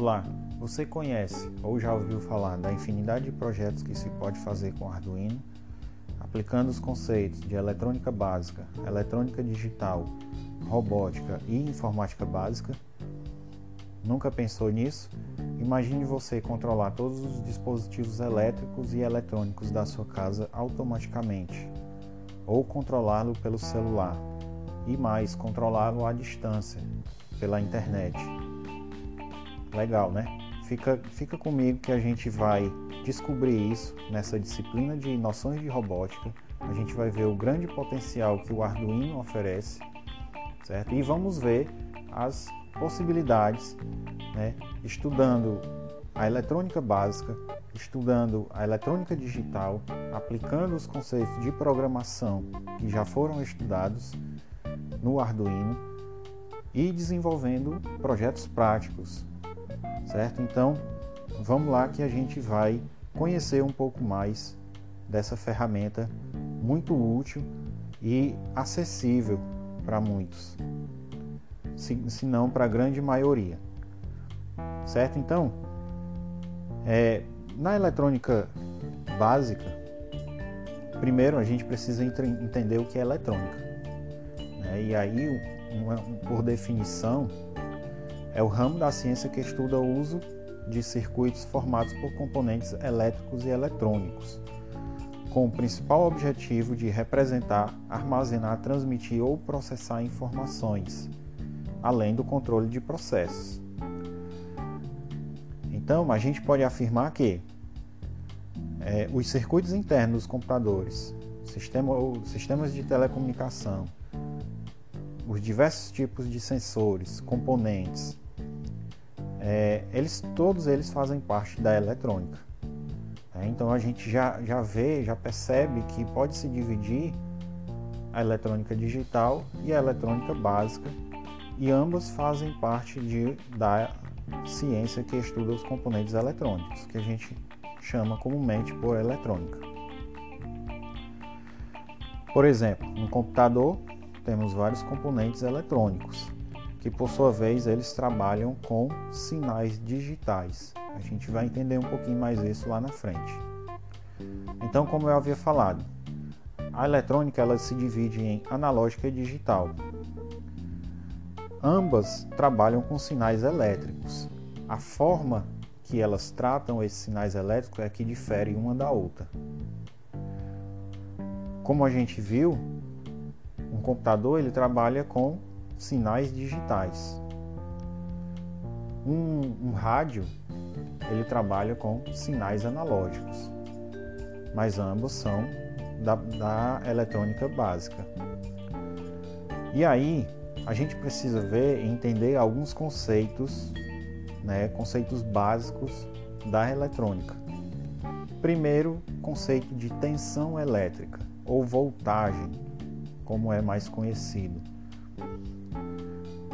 Olá, você conhece ou já ouviu falar da infinidade de projetos que se pode fazer com Arduino, aplicando os conceitos de eletrônica básica, eletrônica digital, robótica e informática básica? Nunca pensou nisso? Imagine você controlar todos os dispositivos elétricos e eletrônicos da sua casa automaticamente, ou controlá-lo pelo celular, e mais, controlá-lo à distância, pela internet. Legal, né? Fica, fica comigo que a gente vai descobrir isso nessa disciplina de noções de robótica. A gente vai ver o grande potencial que o Arduino oferece, certo? E vamos ver as possibilidades, né? estudando a eletrônica básica, estudando a eletrônica digital, aplicando os conceitos de programação que já foram estudados no Arduino e desenvolvendo projetos práticos certo? Então, vamos lá que a gente vai conhecer um pouco mais dessa ferramenta muito útil e acessível para muitos, se, se não para a grande maioria, certo? Então, é, na eletrônica básica, primeiro a gente precisa entender o que é eletrônica, né? e aí, uma, por definição, é o ramo da ciência que estuda o uso de circuitos formados por componentes elétricos e eletrônicos, com o principal objetivo de representar, armazenar, transmitir ou processar informações, além do controle de processos. Então, a gente pode afirmar que é, os circuitos internos dos computadores, sistema, sistemas de telecomunicação, os diversos tipos de sensores, componentes, é, eles todos eles fazem parte da eletrônica. É, então a gente já, já vê, já percebe que pode se dividir a eletrônica digital e a eletrônica básica, e ambas fazem parte de, da ciência que estuda os componentes eletrônicos, que a gente chama comumente por eletrônica. Por exemplo, no computador temos vários componentes eletrônicos, que por sua vez eles trabalham com sinais digitais. A gente vai entender um pouquinho mais isso lá na frente. Então, como eu havia falado, a eletrônica ela se divide em analógica e digital. Ambas trabalham com sinais elétricos. A forma que elas tratam esses sinais elétricos é que difere uma da outra. Como a gente viu, um computador ele trabalha com sinais digitais. Um, um rádio ele trabalha com sinais analógicos, mas ambos são da, da eletrônica básica. E aí a gente precisa ver e entender alguns conceitos, né, conceitos básicos da eletrônica. Primeiro, conceito de tensão elétrica ou voltagem, como é mais conhecido.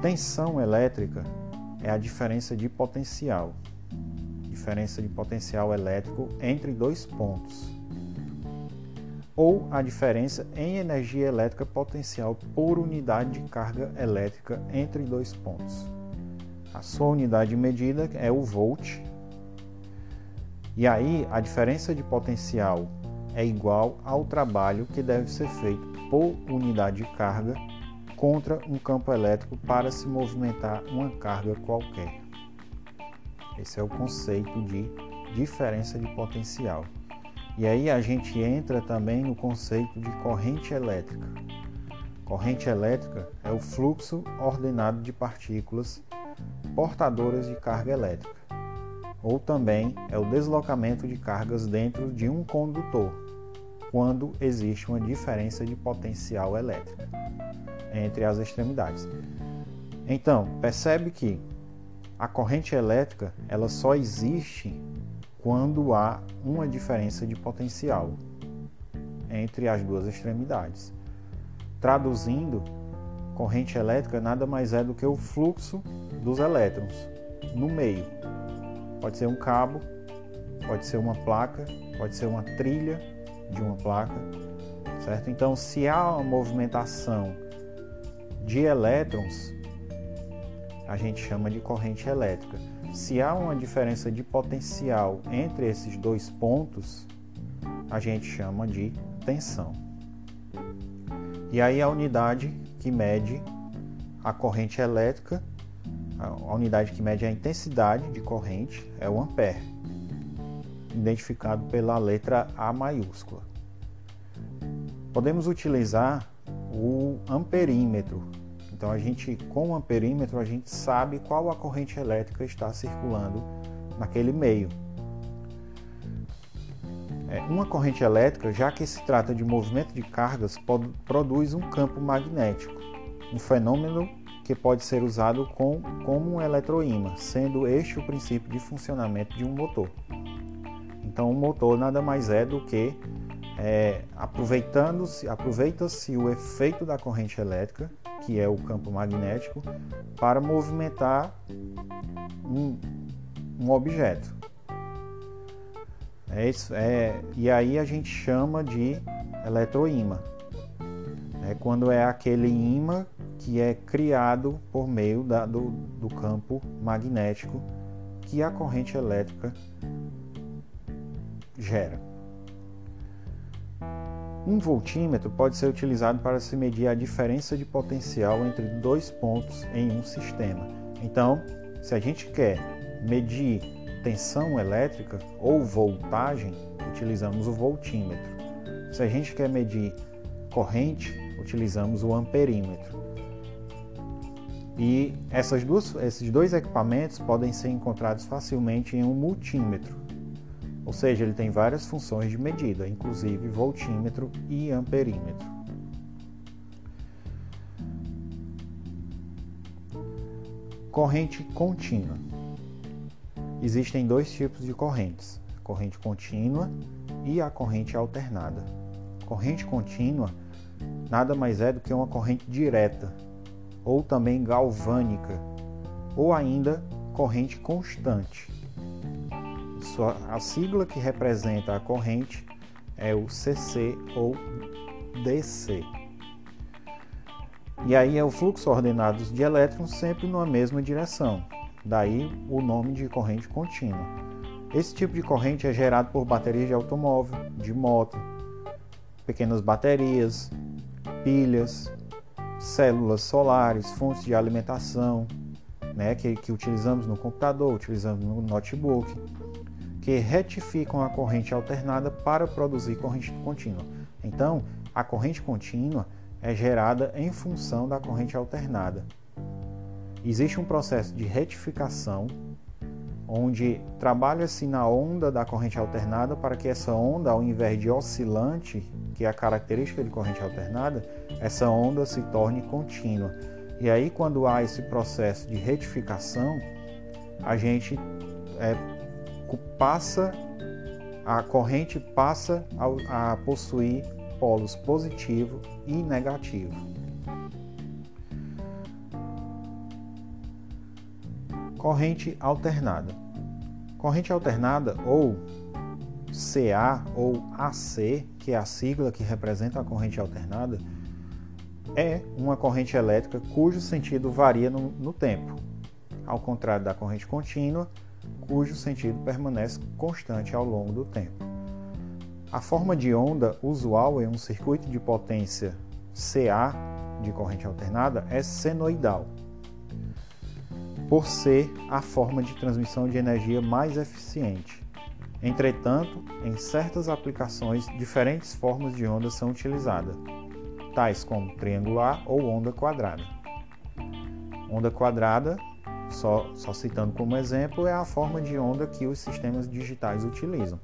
Tensão elétrica é a diferença de potencial, diferença de potencial elétrico entre dois pontos, ou a diferença em energia elétrica potencial por unidade de carga elétrica entre dois pontos. A sua unidade de medida é o volt. E aí a diferença de potencial é igual ao trabalho que deve ser feito por unidade de carga contra um campo elétrico para se movimentar uma carga qualquer. Esse é o conceito de diferença de potencial. E aí a gente entra também no conceito de corrente elétrica. Corrente elétrica é o fluxo ordenado de partículas portadoras de carga elétrica, ou também é o deslocamento de cargas dentro de um condutor quando existe uma diferença de potencial elétrica entre as extremidades. Então, percebe que a corrente elétrica ela só existe quando há uma diferença de potencial entre as duas extremidades. Traduzindo, corrente elétrica nada mais é do que o fluxo dos elétrons no meio. Pode ser um cabo, pode ser uma placa, pode ser uma trilha de uma placa, certo? Então, se há uma movimentação de elétrons, a gente chama de corrente elétrica. se há uma diferença de potencial entre esses dois pontos, a gente chama de tensão. E aí a unidade que mede a corrente elétrica, a unidade que mede a intensidade de corrente é o ampere, identificado pela letra A maiúscula. Podemos utilizar o amperímetro. Então a gente com o amperímetro a gente sabe qual a corrente elétrica está circulando naquele meio. É, uma corrente elétrica, já que se trata de movimento de cargas, produz um campo magnético, um fenômeno que pode ser usado com, como um eletroímã, sendo este o princípio de funcionamento de um motor. Então, um motor nada mais é do que é, aproveitando-se, aproveita-se o efeito da corrente elétrica, que é o campo magnético, para movimentar um, um objeto. É isso, é, e aí a gente chama de eletroímã. É quando é aquele ímã que é criado por meio da, do, do campo magnético que a corrente elétrica gera. Um voltímetro pode ser utilizado para se medir a diferença de potencial entre dois pontos em um sistema. Então, se a gente quer medir tensão elétrica ou voltagem, utilizamos o voltímetro. Se a gente quer medir corrente, utilizamos o amperímetro. E essas duas, esses dois equipamentos podem ser encontrados facilmente em um multímetro, ou seja, ele tem várias funções de medida, inclusive voltímetro e amperímetro. Corrente contínua. Existem dois tipos de correntes: corrente contínua e a corrente alternada. Corrente contínua nada mais é do que uma corrente direta, ou também galvânica, ou ainda corrente constante. A sigla que representa a corrente é o CC ou DC. E aí é o fluxo ordenado de elétrons sempre numa mesma direção. Daí o nome de corrente contínua. Esse tipo de corrente é gerado por baterias de automóvel, de moto, pequenas baterias, pilhas, células solares, fontes de alimentação, né, que, que utilizamos no computador, utilizamos no notebook, que retificam a corrente alternada para produzir corrente contínua. Então, a corrente contínua é gerada em função da corrente alternada. Existe um processo de retificação onde trabalha-se na onda da corrente alternada para que essa onda, ao invés de oscilante, que é a característica de corrente alternada, essa onda se torne contínua. E aí, quando há esse processo de retificação, a gente é, passa, a corrente passa a, a possuir polos positivo e negativo. Corrente alternada. Corrente alternada ou CA ou AC, que é a sigla que representa a corrente alternada, é uma corrente elétrica cujo sentido varia no, no tempo, ao contrário da corrente contínua, cujo sentido permanece constante ao longo do tempo. A forma de onda usual em um circuito de potência CA de corrente alternada é senoidal por ser a forma de transmissão de energia mais eficiente. Entretanto, em certas aplicações, diferentes formas de onda são utilizadas, tais como triangular ou onda quadrada. Onda quadrada, só, só citando como exemplo, é a forma de onda que os sistemas digitais utilizam.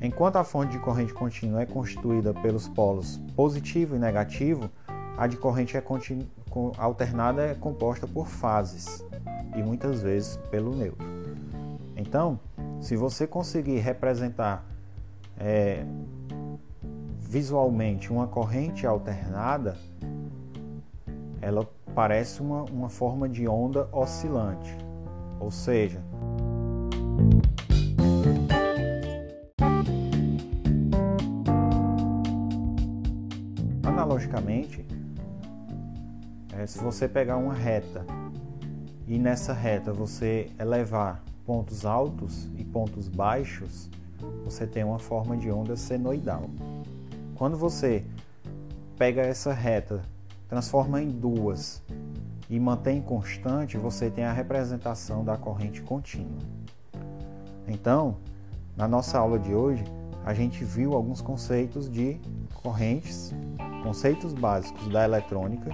Enquanto a fonte de corrente contínua é constituída pelos polos positivo e negativo, a de corrente é alternada é composta por fases e muitas vezes pelo neutro. Então, se você conseguir representar é, visualmente uma corrente alternada, ela parece uma, uma forma de onda oscilante, ou seja, analogicamente, é, se você pegar uma reta e nessa reta você elevar pontos altos e pontos baixos, você tem uma forma de onda senoidal. Quando você pega essa reta, transforma em duas e mantém constante, você tem a representação da corrente contínua. Então, na nossa aula de hoje, a gente viu alguns conceitos de correntes, conceitos básicos da eletrônica.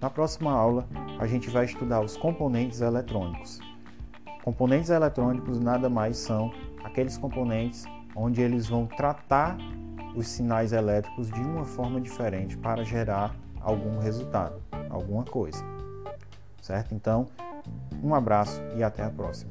Na próxima aula, a gente vai estudar os componentes eletrônicos. Componentes eletrônicos nada mais são aqueles componentes onde eles vão tratar os sinais elétricos de uma forma diferente para gerar algum resultado, alguma coisa. Certo? Então, um abraço e até a próxima.